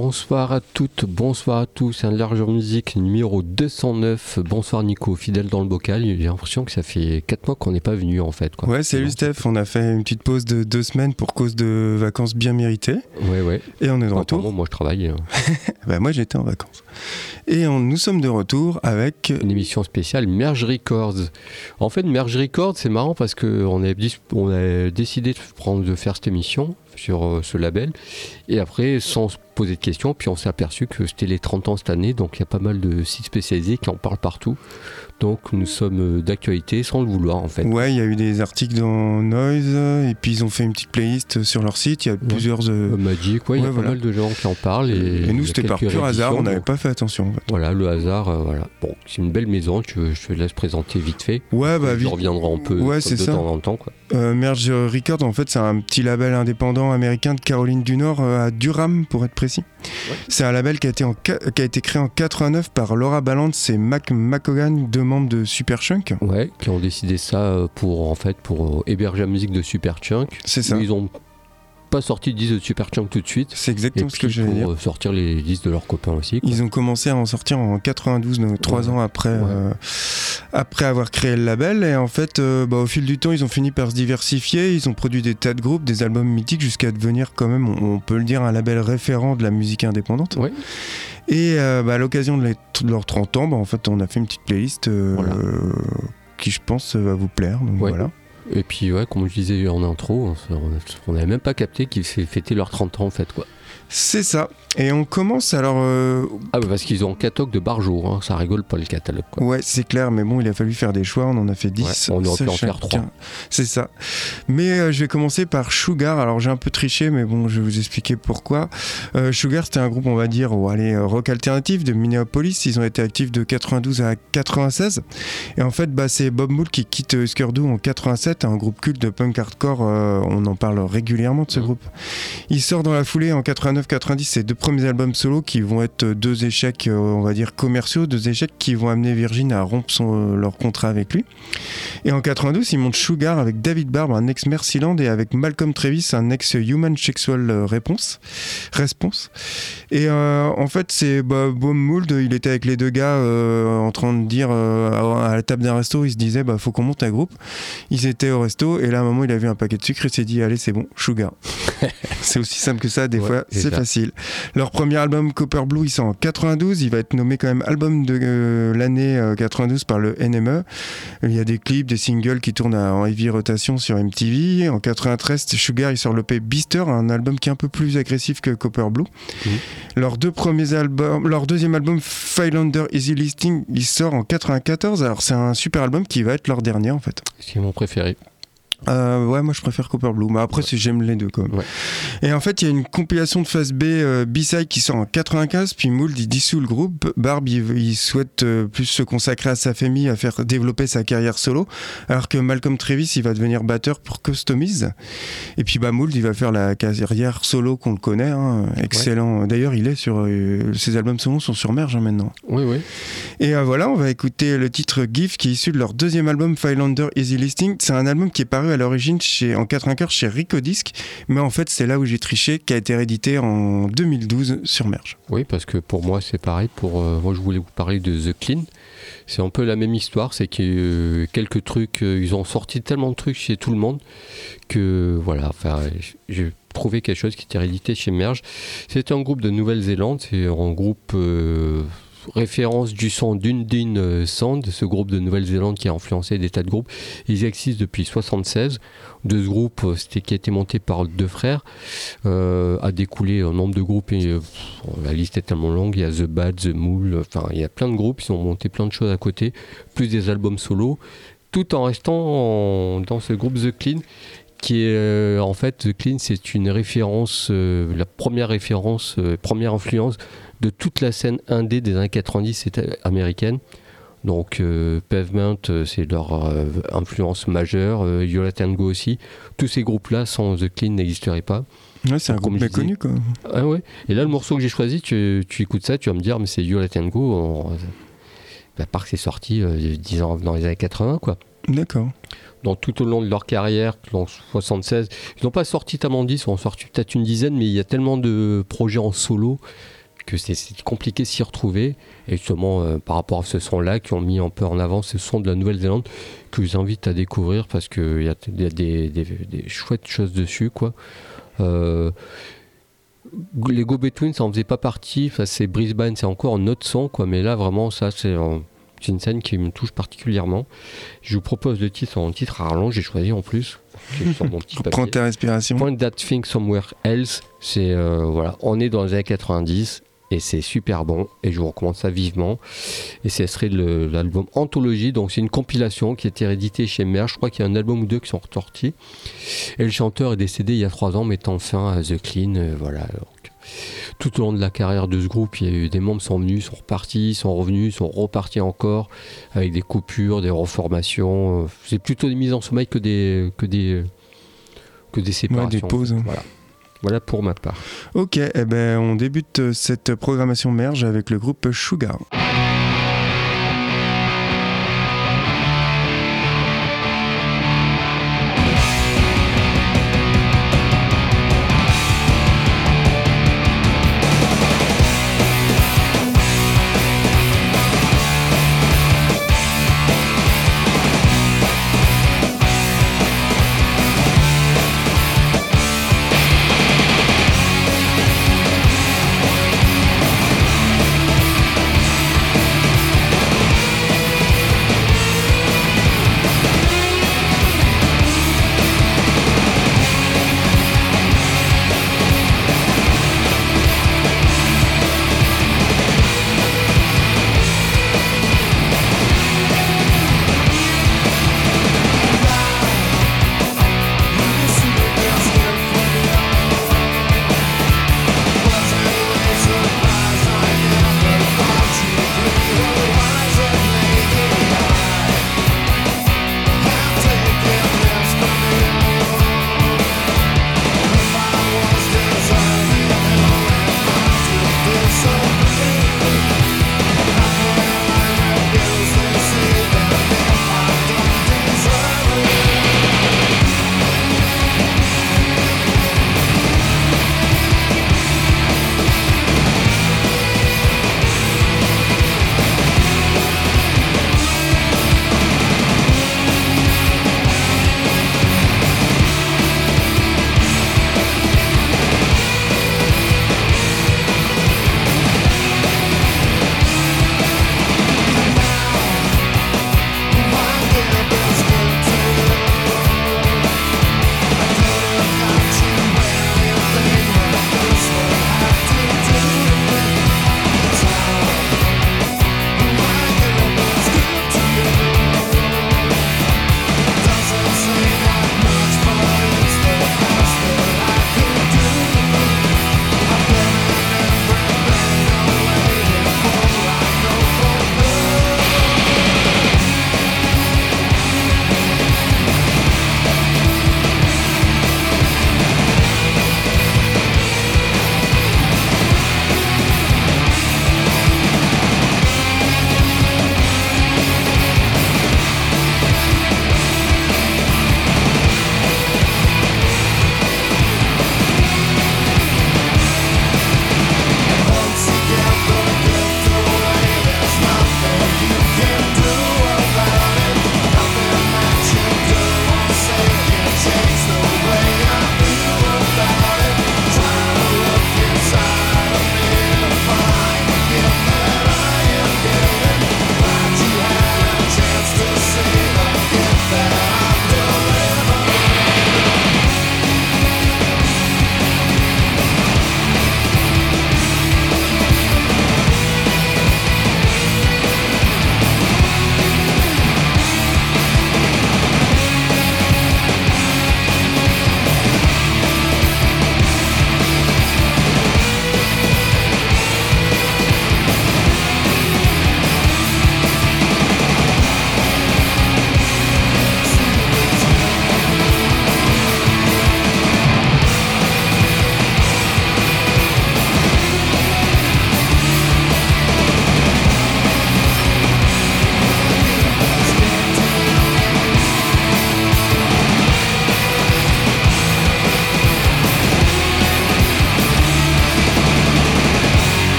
Bonsoir à toutes, bonsoir à tous, un Largeur Musique numéro 209. Bonsoir Nico, fidèle dans le bocal. J'ai l'impression que ça fait 4 mois qu'on n'est pas venu en fait. Quoi. Ouais, salut Steph, on a fait une petite pause de 2 semaines pour cause de vacances bien méritées. Ouais, ouais. Et on est de retour. moi, moi, je travaille. euh, Bah, moi j'étais en vacances. Et nous sommes de retour avec. Une émission spéciale Merge Records. En fait, Merge Records, c'est marrant parce qu'on a décidé de, prendre, de faire cette émission sur euh, ce label. Et après, sans se poser de questions, puis on s'est aperçu que c'était les 30 ans cette année, donc il y a pas mal de sites spécialisés qui en parlent partout. Donc nous sommes euh, d'actualité sans le vouloir en fait. Ouais, il y a eu des articles dans Noise, et puis ils ont fait une petite playlist sur leur site. Il y a plusieurs. euh, Euh, Magic, ouais, il y a Ouais, pas mal de gens qui en parlent. Et, nous c'était par pur hasard, on n'avait pas fait attention. en fait. Voilà, le hasard, euh, voilà. Bon, c'est une belle maison, tu, je te laisse présenter vite fait. Ouais, bah vite. reviendrai un peu Ouais, de ça. temps en temps. Quoi. Euh, Merge Records, en fait, c'est un petit label indépendant américain de Caroline du Nord, à Durham, pour être précis. Ouais. C'est un label qui a, été en ca- qui a été créé en 89 par Laura Balance et Mac McCogan, deux membres de Superchunk. Ouais, qui ont décidé ça euh, pour en fait pour euh, héberger la musique de Superchunk. C'est ça. Ils ont pas sorti de disque de Superchunk tout de suite. C'est exactement ce que j'allais pour dire. euh, sortir les disques de leurs copains aussi. quoi. Ils ont commencé à en sortir en 92, donc trois Ouais. ans après, Ouais. euh, après avoir créé le label. Et en fait, euh, bah, au fil du temps, ils ont fini par se diversifier. Ils ont produit des tas de groupes, des albums mythiques, jusqu'à devenir quand même, on, on peut le dire, un label référent de la musique indépendante. Ouais. Et euh, bah, à l'occasion de, de leurs 30 ans, bah, en fait, on a fait une petite playlist euh, Voilà. qui, je pense, va vous plaire. Donc Ouais. voilà. Et puis ouais, comme je disais en intro, on n'avait même pas capté qu'ils fêtaient leurs 30 ans en fait. quoi. C'est ça. Et on commence alors. euh, Ah bah, parce qu'ils ont un catalogue de barjour, hein, ça rigole pas le catalogue. Quoi. Ouais, c'est clair, mais bon, il a fallu faire des choix. On en a fait 10. Ouais, on aurait pu en faire trois. C'est ça. Mais euh, je vais commencer par Sugar. Alors, j'ai un peu triché, mais bon, je vais vous expliquer pourquoi. Euh, Sugar, c'était un groupe, on va dire, oh, allez, rock alternatif de Minneapolis. Ils ont été actifs de 92 à 96. Et en fait, bah, c'est Bob Mould qui quitte Du en 87, un groupe culte de punk hardcore. on en parle régulièrement de ce Mhm. groupe. Il sort dans la foulée en 89-90 ses deux premiers albums solo qui vont être deux échecs, euh, on va dire, commerciaux, deux échecs qui vont amener Virgin à rompre son- leur contrat avec lui. Et en 92, il monte Sugar avec David Barb, un ex Mercyland, et avec Malcolm Travis, un ex Human Sexual euh, Response. Response. Et euh, en fait, c'est bah, Bob Mould, il était avec les deux gars euh, en train de dire euh, à la table d'un resto, il se disait, bah faut qu'on monte un groupe. Ils étaient au resto, et là, à un moment, il a vu un paquet de sucre, il s'est dit, allez, c'est bon, Sugar. c'est aussi simple que ça, des Ouais, fois, c'est facile. Leur premier album, Copper Blue, il sort en 92, il va être nommé quand même album de euh, l'année euh, 92 par le NME. Il y a des clips, des singles qui tournent à- en heavy rotation sur MTV. En 93, Sugar il sort le P Beaster, un album qui est un peu plus agressif que Copper Blue. Leurs deux premiers albums, leur deuxième album, Philander Easy Listing, il sort en 94. Alors c'est un super album qui va être leur dernier en fait. C'est mon préféré. Euh, ouais, moi je préfère Copper Blue, mais après Ouais. c'est- j'aime les deux quand même. Ouais. Et en fait, il y a une compilation de phase B euh, B-side qui sort en 95, puis Mould il dissout le groupe. Barb il, il souhaite euh, plus se consacrer à sa famille, à faire développer sa carrière solo, alors que Malcolm Travis il va devenir batteur pour Customize. Et puis bah Mould il va faire la carrière solo qu'on le connaît, hein, excellent. D'ailleurs, il est sur euh, ses albums solo sont sur Merge hein, maintenant. Oui, oui. Et voilà, on va écouter le titre GIF qui est issu de leur deuxième album Philander Easy Listing. C'est un album qui est paru à l'origine chez, en 95 chez Rico Disc, mais en fait c'est là où j'ai triché, qui a été réédité en 2012 sur Merge. Oui, parce que pour moi, c'est pareil. Pour euh, moi, je voulais vous parler de The Clean. C'est un peu la même histoire. C'est que euh, quelques trucs, euh, ils ont sorti tellement de trucs chez tout le monde que voilà. Enfin, j'ai trouvé quelque chose qui était réédité chez Merge. C'était un groupe de Nouvelle-Zélande. C'est un groupe référence du son d'Undine euh, Sound, ce groupe de Nouvelle-Zélande qui a influencé des tas de groupes. Ils existent depuis 76. De ce groupe, euh, c'était qui a été monté par deux frères, euh, a découlé un nombre de groupes et la liste est tellement longue. Il y a The Bad, The Mool, enfin il y a plein de groupes. Ils ont monté plein de choses à côté, plus des albums solo. tout en restant dans ce groupe The Clean qui est en fait The Clean c'est une référence la première référence première influence de toute la scène indé des années 90 américaine donc Pavement c'est leur influence majeure Yola Tango aussi tous ces groupes là sans The Clean n'existeraient pas Ouais, c'est un groupe méconnu quoi. Ah ouais. Et là, le morceau que j'ai choisi, tu, tu, écoutes ça, tu vas me dire, mais c'est You Let Go. À part que c'est sorti euh, ans, dans les années 80, quoi. D'accord. Donc tout au long de leur carrière, en 76, ils n'ont pas sorti tellement de ils ont sorti peut-être une dizaine, mais il y a tellement de projets en solo que c'est compliqué s'y retrouver. Et justement, euh, par rapport à ce son-là, qui ont mis un peu en avant ce son de la Nouvelle-Zélande, que je vous invite à découvrir parce qu'il y a, y a des, des, des, chouettes choses dessus, quoi. Euh, les Go Between, ça en faisait pas partie. Enfin, c'est Brisbane, c'est encore un autre son, quoi. Mais là, vraiment, ça, c'est une scène qui me touche particulièrement. Je vous propose le titre en titre à j'ai choisi en plus. Prends ta respiration. Point That Thing Somewhere Else. C'est euh, voilà, on est dans les années 90 et c'est super bon. Et je vous recommande ça vivement. Et ce serait l'album Anthologie. Donc c'est une compilation qui a été rééditée chez Mer je crois qu'il y a un album ou deux qui sont ressortis et le chanteur est décédé il y a trois ans mettant fin à The Clean. Euh, voilà tout au long de la carrière de ce groupe il y a eu des membres sont venus sont repartis sont revenus sont repartis encore avec des coupures des reformations. Euh, c'est plutôt des mises en sommeil que des que des que des séparations des pauses. Voilà voilà pour ma part. Ok, eh ben, on débute cette programmation merge avec le groupe Sugar.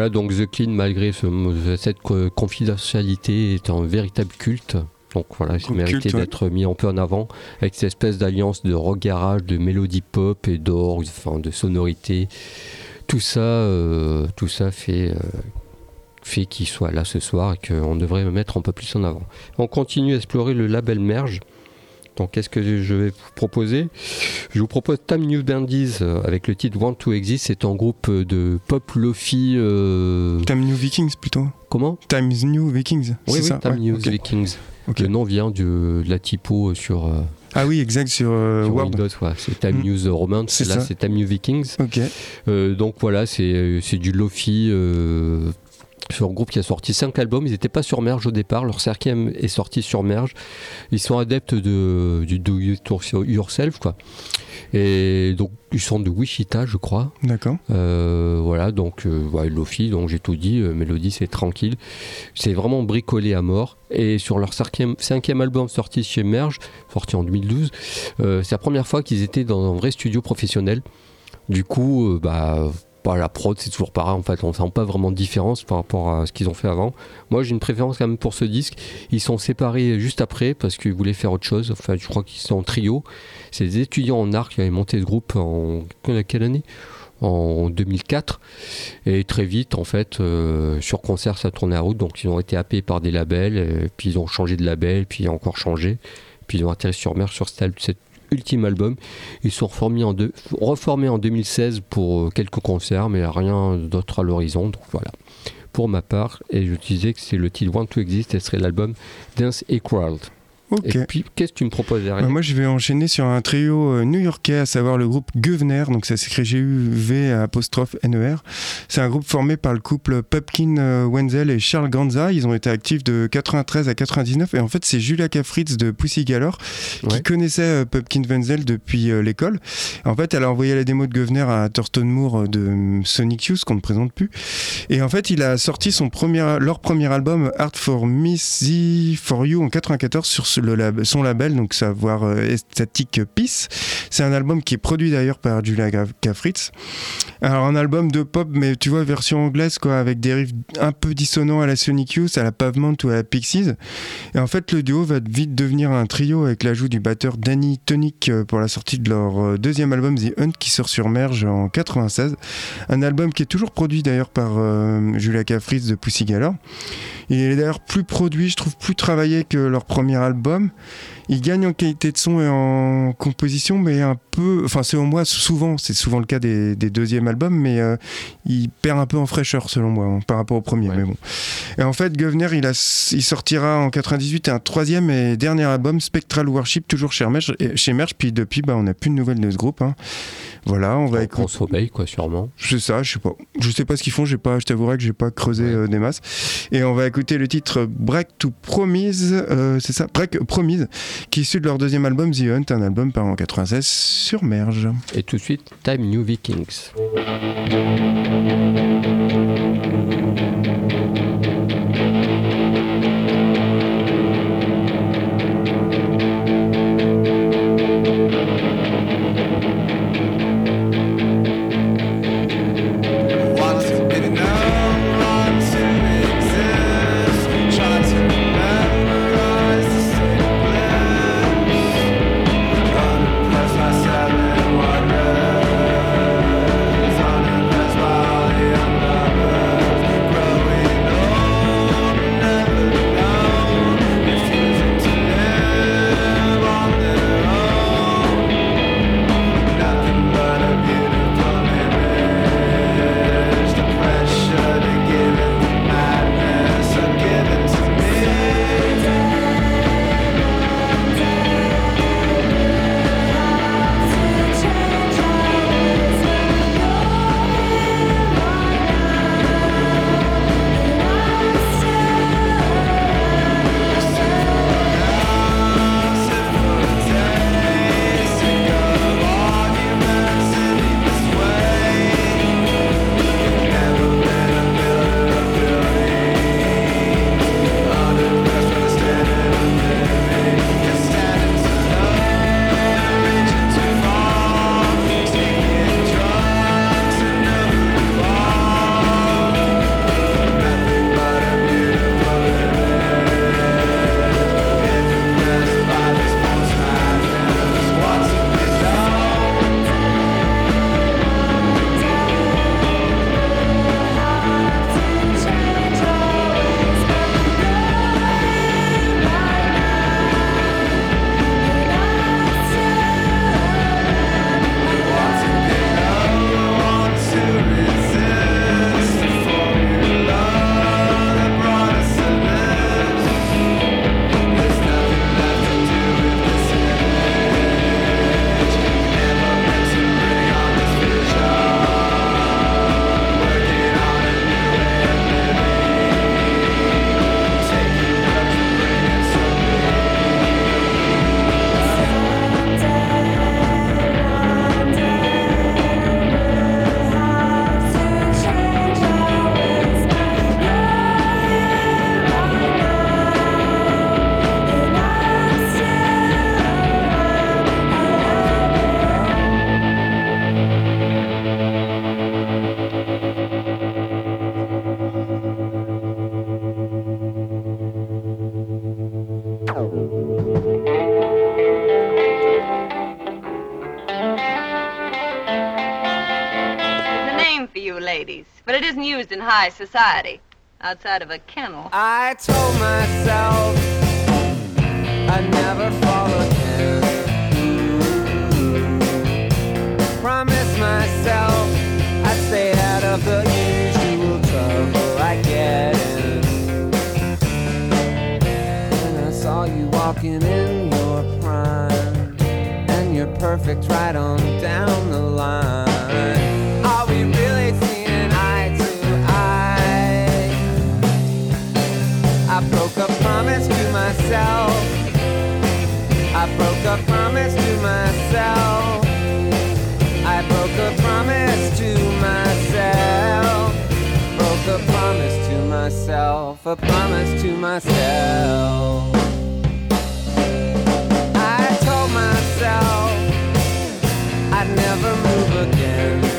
Voilà, donc The Clean, malgré ce- cette co- confidentialité, est un véritable culte. Donc voilà, il Groupe méritait culte, ouais. d'être mis un peu en avant avec cette espèce d'alliance de rock garage, de mélodie pop et d'orgue, enfin de sonorité. Tout ça, euh, tout ça fait, euh, fait qu'il soit là ce soir et qu'on devrait le mettre un peu plus en avant. On continue à explorer le label Merge. Donc qu'est-ce que je vais vous proposer? Je vous propose Time New Bandies euh, avec le titre Want to Exist. C'est un groupe de pop lofi. euh, Time New Vikings plutôt. comment? Times New Vikings. Oui, oui, ça Time Ouais, New. Vikings. Le nom vient de, de la typo sur, euh, Ah oui, exact sur, euh, sur. Windows. ouais. C'est Time Mm. News Romance. C'est Là, c'est Time New Vikings. Ok. Euh, donc voilà, c'est c'est du lofi. C'est un groupe qui a sorti 5 albums. Ils n'étaient pas sur Merge au départ. Leur cinquième est sorti sur Merge. Ils sont adeptes de, du do yourself, quoi. Et donc, ils sont de Wichita, je crois. D'accord. Euh, voilà, donc, euh, ouais, Lofi, donc j'ai tout dit. Euh, Mélodie, c'est tranquille. C'est vraiment bricolé à mort. Et sur leur cinquième, cinquième album sorti chez Merge, sorti en 2012, euh, c'est la première fois qu'ils étaient dans un vrai studio professionnel. Du coup, euh, bah, la prod, c'est toujours pareil. En fait, on sent pas vraiment de différence par rapport à ce qu'ils ont fait avant. Moi, j'ai une préférence quand même pour ce disque. Ils sont séparés juste après parce qu'ils voulaient faire autre chose. Enfin, je crois qu'ils sont en trio. C'est des étudiants en art qui avaient monté ce groupe en quelle année? En 2004 et très vite en fait euh, sur concert ça tournait à route donc ils ont été happés par des labels puis ils ont changé de label puis encore changé puis ils ont atterri sur mer sur cet, al- cet ultime album. Ils sont reformés en, deux- reformés en 2016 pour euh, quelques concerts mais rien d'autre à l'horizon donc voilà. Pour ma part et je disais que c'est le titre Want to Exist et ce serait l'album Dance Equal Ok. et puis qu'est-ce que tu me proposes derrière Bah, moi, je vais enchaîner sur un trio euh, new-yorkais, à savoir le groupe Guvner. Donc, ça s'écrit G-U-V apostrophe N-E-R. C'est un groupe formé par le couple Pupkin euh, Wenzel et Charles Ganza. Ils ont été actifs de 93 à 99. Et en fait, c'est Julia Kafritz de Pussy Galore qui connaissait euh, Pupkin Wenzel depuis euh, l'école. En fait, elle a envoyé la démo de Guvner à Thurston Moore de Sonic Youth, qu'on ne présente plus. Et en fait, il a sorti son premier, leur premier album, Art for Missy for You, en 94 sur ce- son label, donc savoir euh, Estatic Peace. C'est un album qui est produit d'ailleurs par Julia Kafritz. Alors, un album de pop, mais tu vois, version anglaise, quoi, avec des riffs un peu dissonants à la Sonic Youth, à la Pavement ou à la Pixies. Et en fait, le duo va vite devenir un trio avec l'ajout du batteur Danny Tonic euh, pour la sortie de leur euh, deuxième album The Hunt qui sort sur Merge en 96. Un album qui est toujours produit d'ailleurs par euh, Julia Kafritz de Pussy Galore. Il est d'ailleurs plus produit, je trouve plus travaillé que leur premier album. Il gagne en qualité de son et en composition, mais un peu, enfin selon moi, souvent, c'est souvent le cas des, des deuxièmes albums, mais euh, il perd un peu en fraîcheur selon moi hein, par rapport au premier. Ouais. Mais bon. Et en fait, Govner, il, a, il sortira en 98 un troisième et dernier album, Spectral Worship, toujours chez Merge, et- chez Merge puis depuis, bah, on n'a plus de nouvelles de ce groupe. hein. Voilà, on va en sommeil quoi sûrement sais ça, je sais pas. Je sais pas ce qu'ils font, j'ai pas, je t'avouerai que j'ai pas creusé Ouais. euh, des masses. Et on va écouter le titre Break to Promise, euh, c'est ça, Break Promise, qui est issu de leur deuxième album The Hunt, un album par en 96 sur Merge. Et tout de suite, Time New Vikings. Society. Outside of a kennel. I told myself I'd never fall again. Promised myself I'd stay out of the usual trouble I get in. And I saw you walking in your prime, and you're perfect right on myself. A promise to myself. I told myself I'd never move again.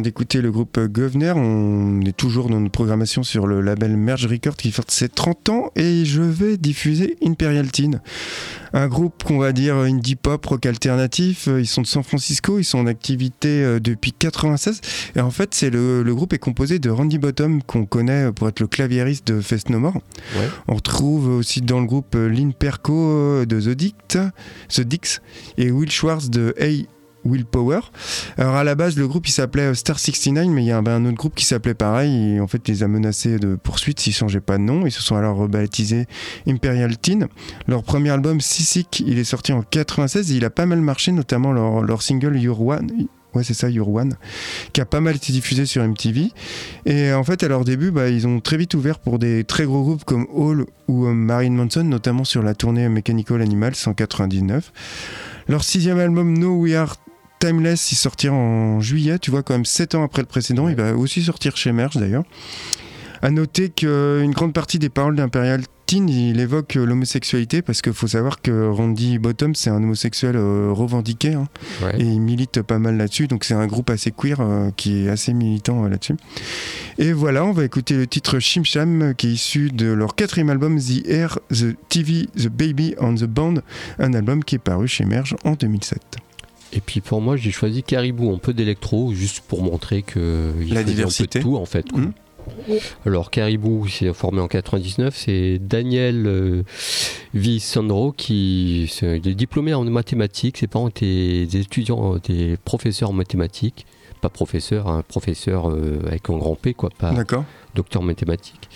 Vient d'écouter le groupe Governor. On est toujours dans notre programmation sur le label Merge Records qui fête ses 30 ans et je vais diffuser Imperial Teen. Un groupe qu'on va dire indie pop, rock alternatif. Ils sont de San Francisco, ils sont en activité euh, depuis 96. Et en fait, c'est le, le groupe est composé de Randy Bottom qu'on connaît pour être le claviériste de Fest No More. Ouais. On retrouve aussi dans le groupe Lynn Perco euh, de The Dict, The Dix et Will Schwartz de Hey Willpower. Alors à la base, le groupe il s'appelait euh, Star 69, mais il y a un, autre groupe qui s'appelait pareil. En fait, les a menacés de poursuite s'ils changeaient pas de nom. Ils se sont alors rebaptisés Imperial Teen. Leur premier album, Sissik, il est sorti en 96 et il a pas mal marché, notamment leur, leur single Your One. Ouais, c'est ça, Your One, qui a pas mal été diffusé sur MTV. Et en fait, à leur début, bah, ils ont très vite ouvert pour des très gros groupes comme Hall ou euh, Marilyn Manson, notamment sur la tournée Mechanical Animals en 99. Leur sixième album, No We Are Timeless, il sortira en juillet, tu vois, quand même 7 ans après le précédent. Il va aussi sortir chez Merge d'ailleurs. À noter qu'une grande partie des paroles d'Imperial Teen, il évoque euh, l'homosexualité parce qu'il faut savoir que Randy Bottom, c'est un homosexuel euh, revendiqué hein, Ouais. et il milite pas mal là-dessus. Donc c'est un groupe assez queer euh, qui est assez militant euh, là-dessus. Et voilà, on va écouter le titre Shim Sham euh, qui est issu de leur quatrième album The Air, The TV, The Baby on the Band, un album qui est paru chez Merge en 2007. Et puis pour moi, j'ai choisi Caribou, un peu d'électro, juste pour montrer que il La diversité. un peu de tout en fait. quoi. Mhm. Alors Caribou, c'est formé en 99, c'est Daniel euh, Visandro qui il est diplômé en mathématiques. Ses parents étaient des étudiants, des professeurs en mathématiques. Pas professeur, un professeur euh, avec un grand P, quoi, pas docteur en mathématiques.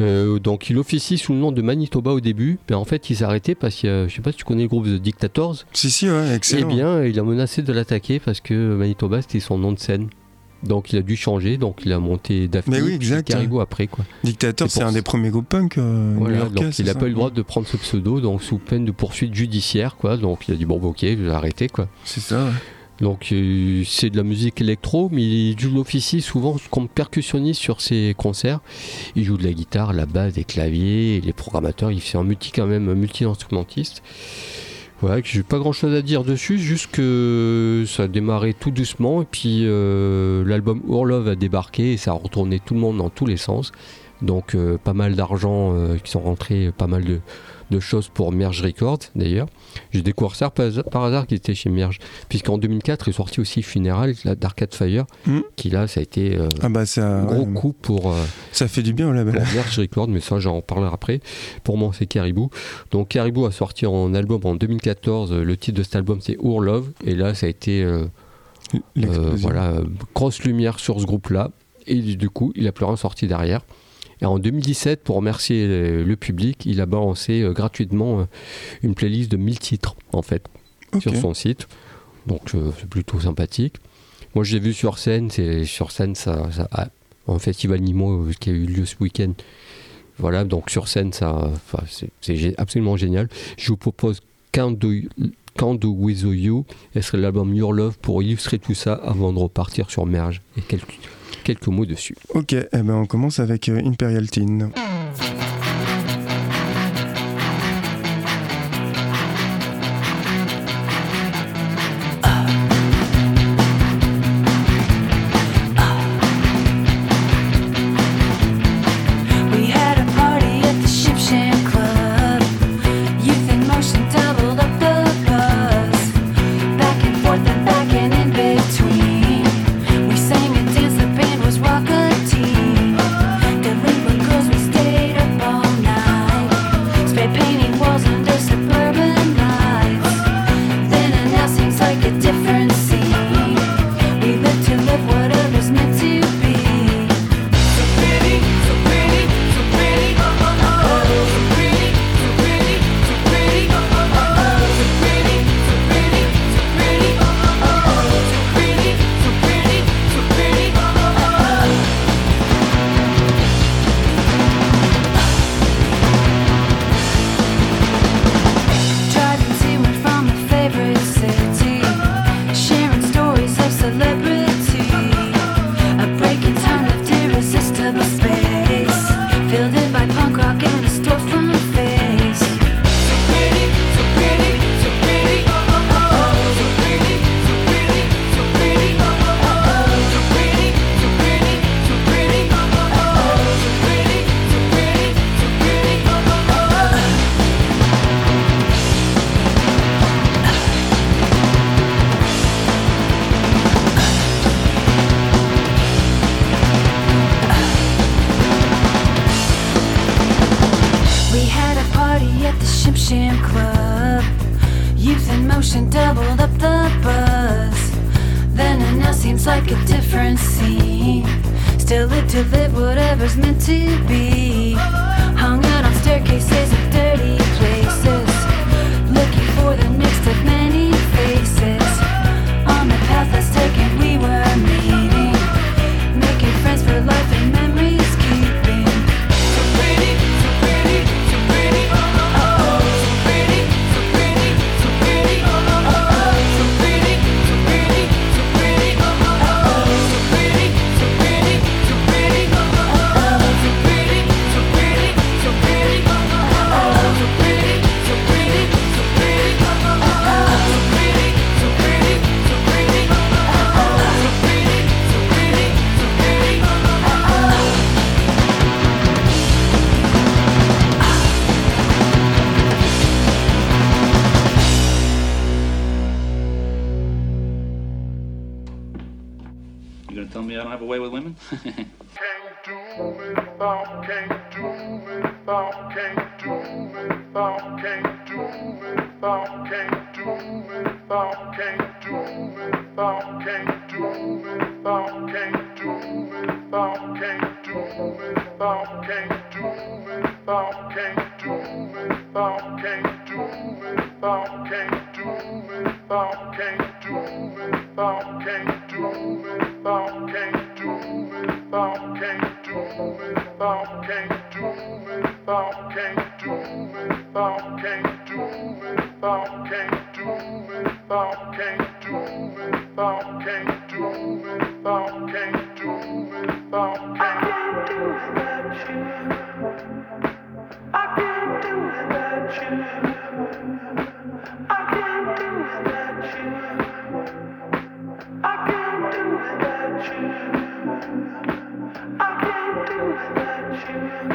Euh, donc il officie sous le nom de Manitoba au début, mais en fait il s'est arrêté parce que, je sais pas si tu connais le groupe The Dictators, Si, si, ouais, eh excellent. bien il a menacé de l'attaquer parce que Manitoba c'était son nom de scène. Donc il a dû changer, donc il a monté Daphne Mais oui, exact, Caribou après quoi. Dictateur, C'est un des premiers groupes punk euh, Voilà, donc il n'a pas eu le droit de prendre ce pseudo, donc sous peine de poursuite judiciaire quoi. Donc il a dit bon bah, ok, je vais arrêter quoi. C'est ça, ouais. Donc euh, c'est de la musique électro, mais il joue l'officie souvent comme percussionniste sur ses concerts. Il joue de la guitare, la basse, des claviers, les programmateurs. Il fait un multi quand même, multi-instrumentiste. Voilà, que j'ai pas grand chose à dire dessus, juste que ça a démarré tout doucement et puis euh, l'album Orlove a débarqué et ça a retourné tout le monde dans tous les sens. Donc euh, pas mal d'argent qui sont rentrés, pas mal de, de choses pour Merge Records d'ailleurs. J'ai découvert ça par, hasard- par hasard qui était chez Merge, puisqu'en 2004 est sorti aussi Funeral là, d'Arcade Fire, Hmm. qui là ça a été euh, Ah bah ça, un gros ouais, coup pour, euh, ça fait du bien au label. Merge Records, mais ça j'en parlerai après. Pour moi c'est Caribou. Donc Caribou a sorti en album en 2014, euh, le titre de cet album c'est Our Love, et là ça a été voilà, grosse lumière sur ce groupe-là. Et du coup, il a plus rien sorti derrière. Et en 2017, pour remercier euh, le public, il a balancé euh, gratuitement euh, une playlist de 1000 titres, en fait, sur son site. Donc, c'est plutôt sympathique. Moi, je l'ai vu sur scène. C'est sur scène, ça, en festival Nimo euh, qui a eu lieu ce week-end. Voilà, donc sur scène, ça, c'est absolument génial. Je vous propose Can't Do, Can't Do With You, et serait l'album Your Love pour illustrer tout ça avant de repartir sur Merge et quelques, quelques mots dessus. Ok, eh ben on commence avec euh, Imperial Teen. have a way with women? can't do without, can't do without, can't do without, can't do without, can't do without, can't do without, can't do without, can't do without, can't do without, can't do without, can't do without, can't do without you. I can't do without you. Thank you.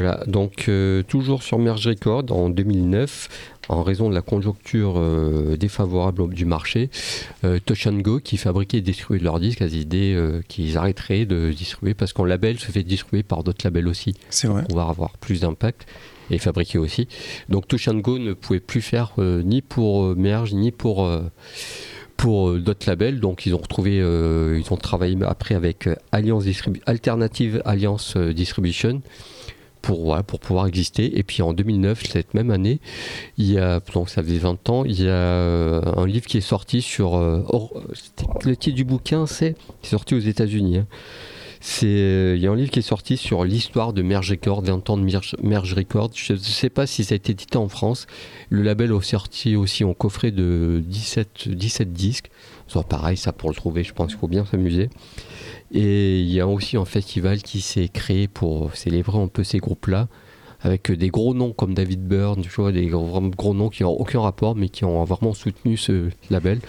Voilà, donc euh, toujours sur Merge Record en 2009, en raison de la conjoncture euh, défavorable du marché, euh, Touch Go, qui fabriquait et distribuait leurs disques, a décidé euh, qu'ils arrêteraient de distribuer parce qu'un label se fait distribuer par d'autres labels aussi, C'est vrai. pour pouvoir avoir plus d'impact et fabriquer aussi. Donc Touch Go ne pouvait plus faire euh, ni pour Merge ni pour pour d'autres labels. Donc ils ont retrouvé, ils ont travaillé après avec Alliance Distribu- Alternative Alliance Distribution pour, pouvoir exister. Et puis en 2009, cette même année, il y a, donc ça faisait 20 ans, il y a euh, un livre qui est sorti sur. euh, le titre du bouquin, c'est sorti aux États-Unis. hein. C'est, euh, il y a un livre qui est sorti sur l'histoire de Merge Record, 20 ans de Merge, Merge Record. Je ne sais pas si ça a été édité en France. Le label a sorti aussi en coffret de 17, 17 disques. Pareil, ça pour le trouver, je pense qu'il faut bien s'amuser. Et il y a aussi un festival qui s'est créé pour célébrer un peu ces groupes-là, avec des gros noms comme David Byrne, des gros, noms qui n'ont aucun rapport, mais qui ont vraiment soutenu ce label.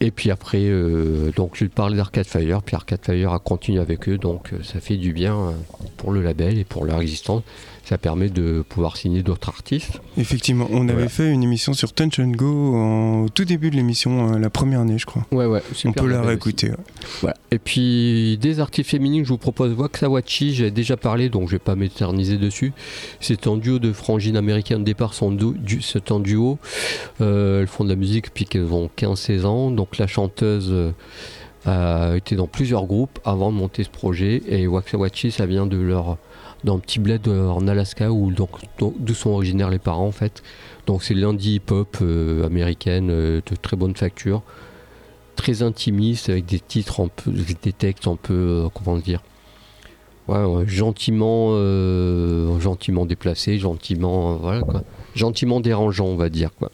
Et puis après, euh, donc je parlais d'Arcade Fire, puis Arcade Fire a continué avec eux, donc euh, ça fait du bien euh, pour le label et pour leur existence. Ça permet de pouvoir signer d'autres artistes. Effectivement, on avait fait une émission sur Touch and Go en- au tout début de l'émission, euh, la première année, je crois. Ouais, ouais, on peut la réécouter. ouais. Voilà. Et puis des artistes féminines, je vous propose Waxawachi, j'ai déjà parlé, donc je vais pas m'éterniser dessus. C'est un duo de frangines américaines. Au départ, un c'est un duo. Euh, elles font de la musique depuis qu'elles ont 15-16 ans. Donc la chanteuse euh, a été dans plusieurs groupes avant de monter ce projet. Et Waxawachi, ça vient de leur d'un petit bled euh, en Alaska où donc d'où sont originaires les parents en fait. Donc c'est l'indie hip-hop euh, américaine euh, de très bonne facture. Très intimiste avec des titres un peu des textes un peu comment dire gentiment gentiment déplacés gentiment voilà quoi. Gentiment dérangeant on va dire quoi.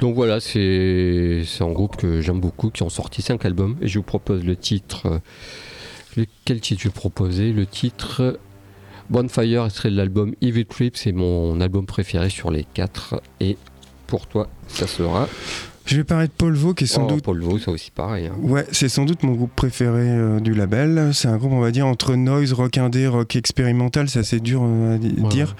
Donc voilà c'est un groupe que j'aime beaucoup qui ont sorti cinq albums. Et je vous propose le titre euh, quel titre je proposer? Le titre Bonfire serait de l'album Evil Trip c'est mon album préféré sur les quatre. Et pour toi ça sera Je vais parler de Paul Vaux, qui est sans Oh, doute Paul Vaux, ça aussi pareil hein. Ouais, c'est sans doute mon groupe préféré euh, du label. C'est un groupe, on va dire, entre noise, rock indé, rock expérimental, c'est assez dur euh, à Ouais, dire.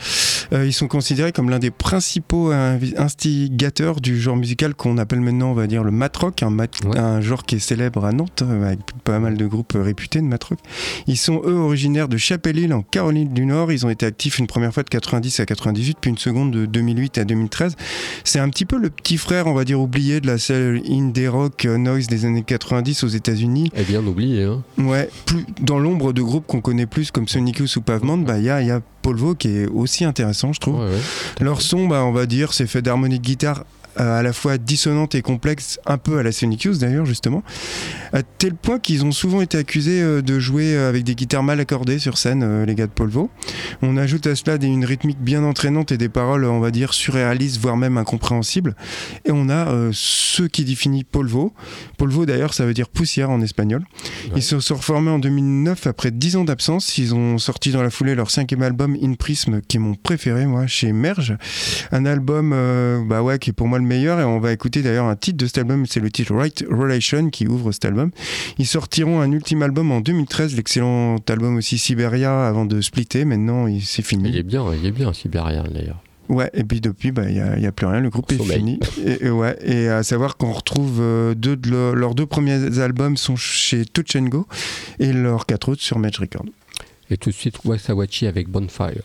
Euh, ils sont considérés comme l'un des principaux instigateurs du genre musical qu'on appelle maintenant, on va dire, le mat rock, un, mat- Ouais. un genre qui est célèbre à Nantes, avec pas mal de groupes réputés de mat rock. Ils sont, eux, originaires de Chapel Hill, en Caroline du Nord. Ils ont été actifs une première fois de 90 à 98, puis une seconde de 2008 à 2013. C'est un petit peu le petit frère, on va dire, oublié de la scène indie rock noise des années 90 aux États-Unis. Eh bien oublié hein. Ouais, plus dans l'ombre de groupes qu'on connaît plus comme Sonic Youth ou Pavement, bah il y a, y a Paul Vaux qui est aussi intéressant, je trouve. Ouais, ouais. Leur son, bah on va dire, c'est fait d'harmonie de guitare à la fois dissonante et complexe, un peu à la Sonic Youth d'ailleurs justement, à tel point qu'ils ont souvent été accusés euh, de jouer euh, avec des guitares mal accordées sur scène, euh, les gars de Vaux. On ajoute à cela des- une rythmique bien entraînante et des paroles, on va dire, surréalistes, voire même incompréhensibles. Et on a euh, ce qui définit. Paul Vaux d'ailleurs, ça veut dire poussière en espagnol. Ils se sont reformés en 2009 après 10 ans d'absence. Ils ont sorti dans la foulée leur cinquième album In Prism, qui est mon préféré, moi, chez Merge. Un album, euh, bah ouais, qui est pour moi le meilleur. Et on va écouter d'ailleurs un titre de cet album, c'est le titre Right Relation qui ouvre cet album. Ils sortiront un ultime album en 2013, l'excellent album aussi Siberia, avant de splitter. Maintenant, il- c'est fini. Il est bien, il est bien Sibérien d'ailleurs. Ouais, et puis depuis, bah, il n'y a, plus rien, le groupe est fini. Et, et ouais, et à savoir qu'on retrouve euh, deux de leurs- leurs deux premiers albums sont chez Touch and Go et leurs quatre autres sur Match Record. Et tout de suite Wasawachi avec Bonfire.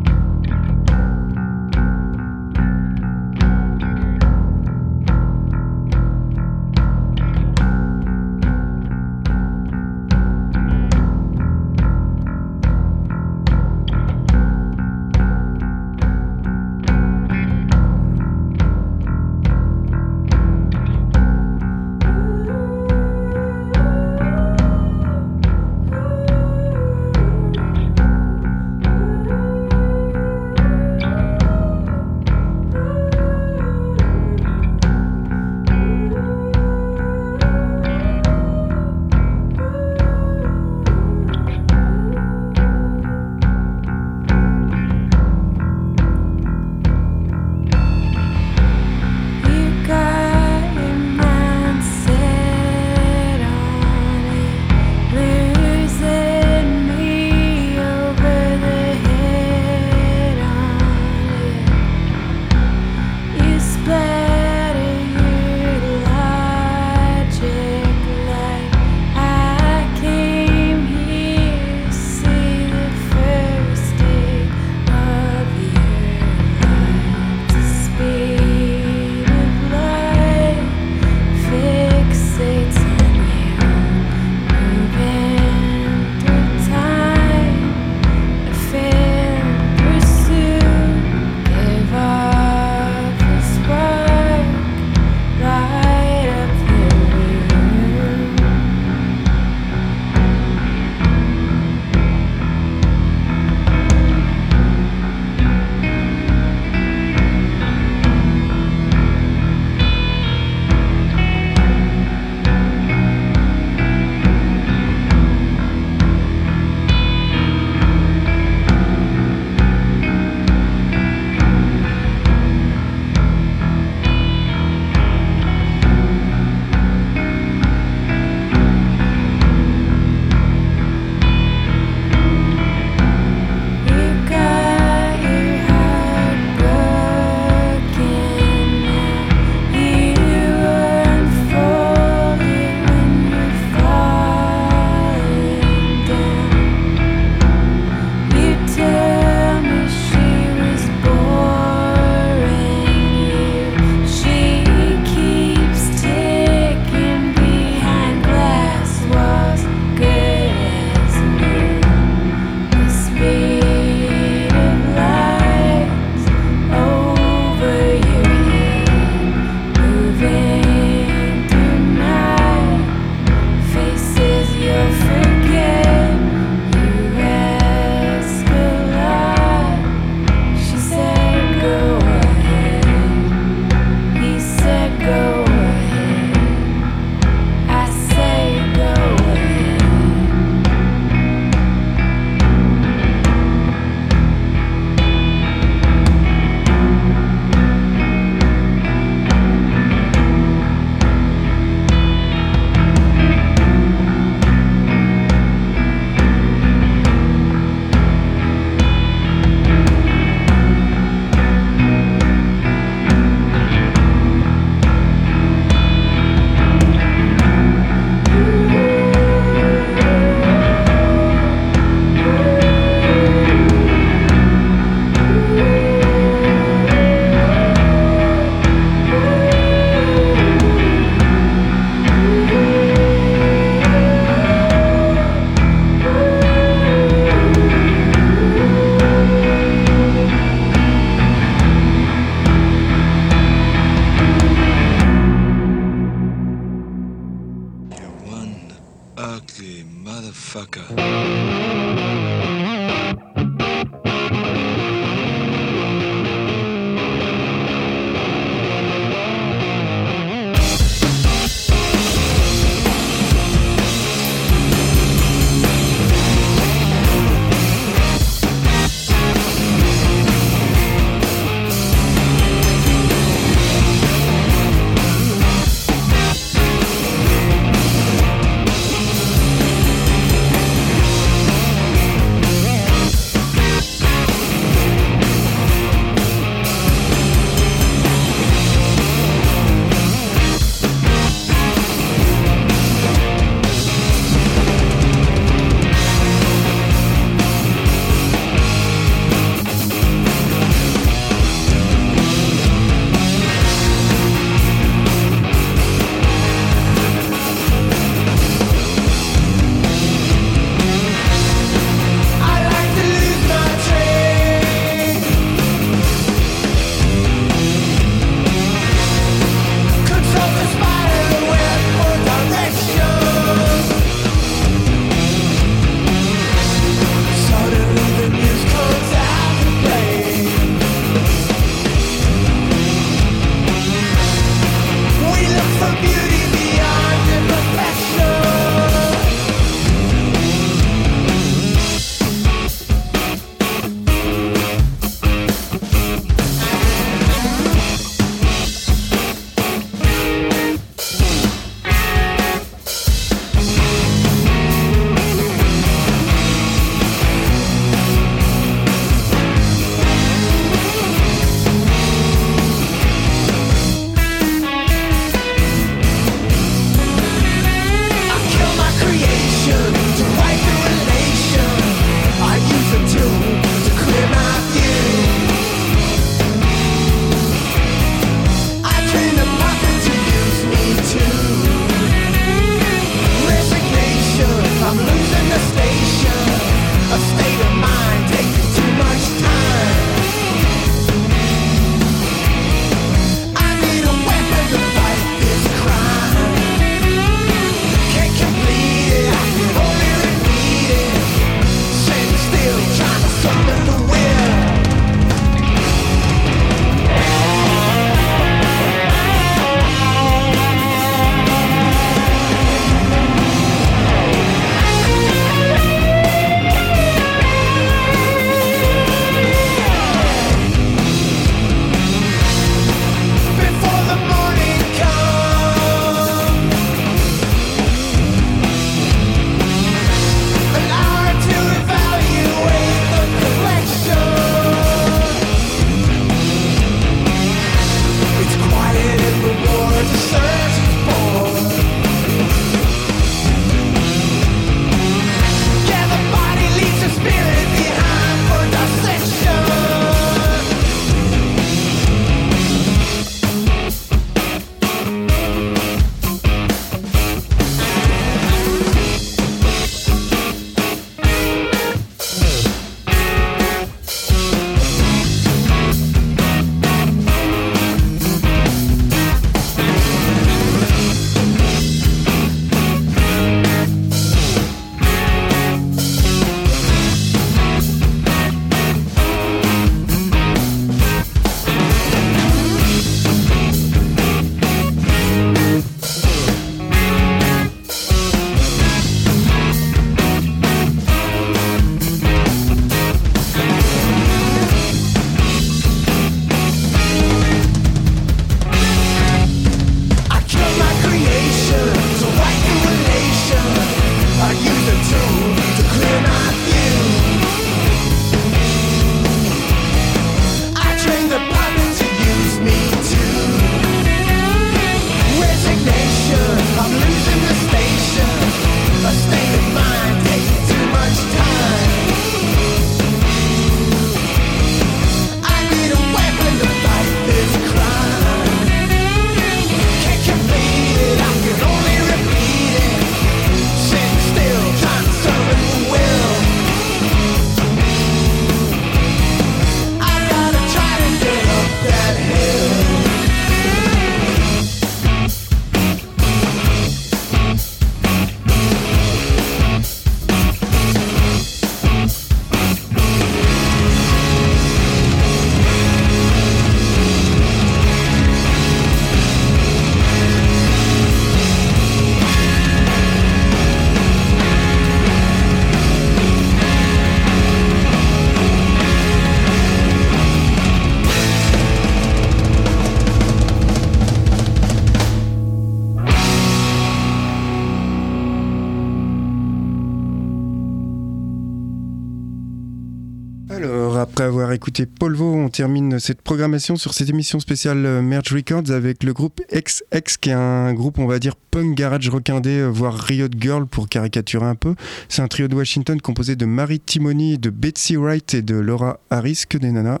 Écouté Polvo, on termine cette programmation sur cette émission spéciale euh, Merge Records avec le groupe XX, qui est un groupe, on va dire, punk garage rockindé, euh, voire Riot Girl pour caricaturer un peu. C'est un trio de Washington composé de Marie Timony, de Betsy Wright et de Laura Harris, que des nanas.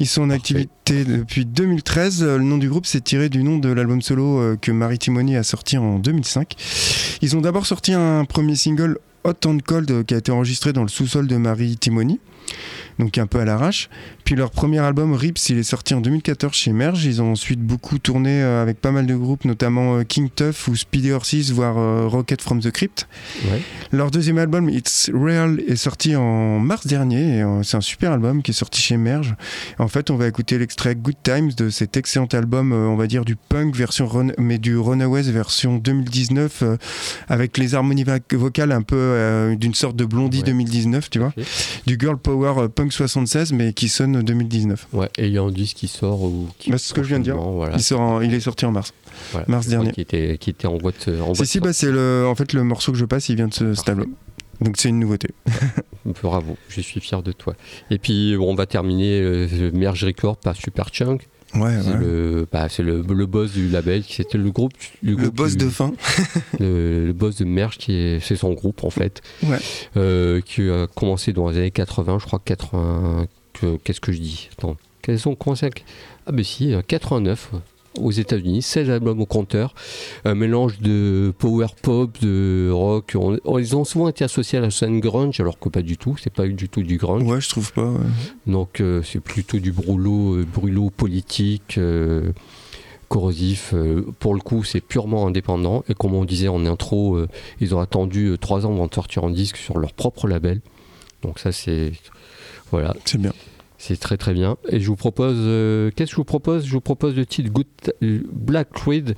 Ils sont en Parfait. activité depuis 2013. Euh, Le nom du groupe s'est tiré du nom de l'album solo que Marie Timony a sorti en 2005. Ils ont d'abord sorti un premier single Hot and Cold qui a été enregistré dans le sous-sol de Marie Timony donc un peu à l'arrache. Puis leur premier album Rips, il est sorti en 2014 chez Merge. Ils ont ensuite beaucoup tourné euh, avec pas mal de groupes, notamment euh, King Tuff ou Speedy Horses, voire euh, Rocket from the Crypt. Ouais. Leur deuxième album, It's Real, est sorti en mars dernier. C'est un super album qui est sorti chez Merge. En fait, on va écouter l'extrait Good Times de cet excellent album, on va dire du punk version run, mais du Runaways version 2019, euh, avec les harmonies vocales un peu euh, d'une sorte de Blondie Ouais. 2019, tu vois du Girl Power euh, Punk 76 mais qui sonne 2019. Ouais, et il y a un disque qui sort ou qui Bah, c'est ce que je viens de dire. Voilà. Il, sort en- il est sorti en mars. Voilà. mars dernier. Qui était, qui était en boîte. En Si si bah c'est le en fait le morceau que je passe il vient de ce album. Donc c'est une nouveauté. Bravo, je suis fier de toi. Et puis on va terminer euh, Merge Record par Super Chunk. Ouais, C'est ouais. le, bah, c'est le, le boss du label, qui c'était le groupe. Le groupe boss du- de fin. le, le boss de Merge, qui est, c'est son groupe en fait, Ouais. euh, qui a commencé dans les années 80, je crois 80. que- Qu'est-ce que je dis? Attends, quels ont commencé à... Ah, ben si, euh, 89 euh, aux États-Unis, 16 albums au compteur, un mélange de power pop, de rock. On- on- ils ont souvent été associés à la scène grunge, alors que pas du tout, c'est pas du tout du grunge. Ouais, je trouve pas. ouais. Donc euh, c'est plutôt du brûlot, euh, brûlot politique, euh, corrosif. euh, pour le coup, c'est purement indépendant. Et comme on disait en intro, ils ont attendu trois ans avant de sortir en disque sur leur propre label. Donc ça, c'est voilà, C'est bien. C'est très très bien. Et je vous propose, euh, qu'est-ce que je vous propose? Je vous propose le titre Good euh, Black Creed.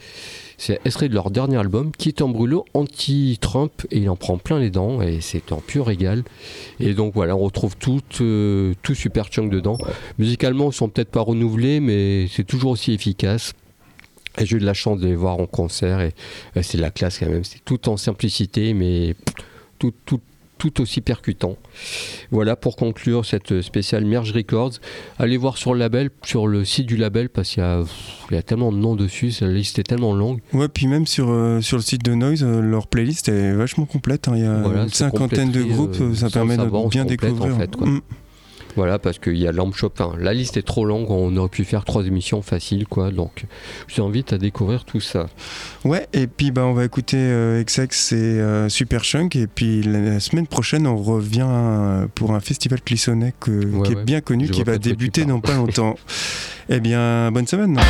C'est extrait de leur dernier album, qui est un brûlot anti-Trump et il en prend plein les dents et c'est un pur régal. Et donc voilà, on retrouve tout, euh, tout Super Chunk dedans. Musicalement, ils sont peut-être pas renouvelés, mais c'est toujours aussi efficace. Et j'ai eu de la chance de les voir en concert et euh, c'est la classe quand même. C'est tout en simplicité, mais tout, tout, tout aussi percutant. Voilà pour conclure cette spéciale Merge Records. Allez voir sur le label, sur le site du label, parce qu'il y a, il y a tellement de noms dessus, la liste est tellement longue. Ouais, puis même sur, euh, sur le site de Noise, euh, leur playlist est vachement complète. hein. Il y a Voilà, une cinquantaine de groupes, euh, ça permet de bien complète, découvrir. en fait, quoi. Mm. Voilà, parce qu'il y a Lamp Shop. enfin, la liste est trop longue, on aurait pu faire trois émissions faciles, quoi. Donc, je t'invite à découvrir tout ça. Ouais, et puis bah, on va écouter euh, XX et euh, Super Chunk. Et puis la, semaine prochaine, on revient euh, pour un festival Ouais, qui est bien connu, Je qui va débuter dans pas longtemps. eh bien, bonne semaine.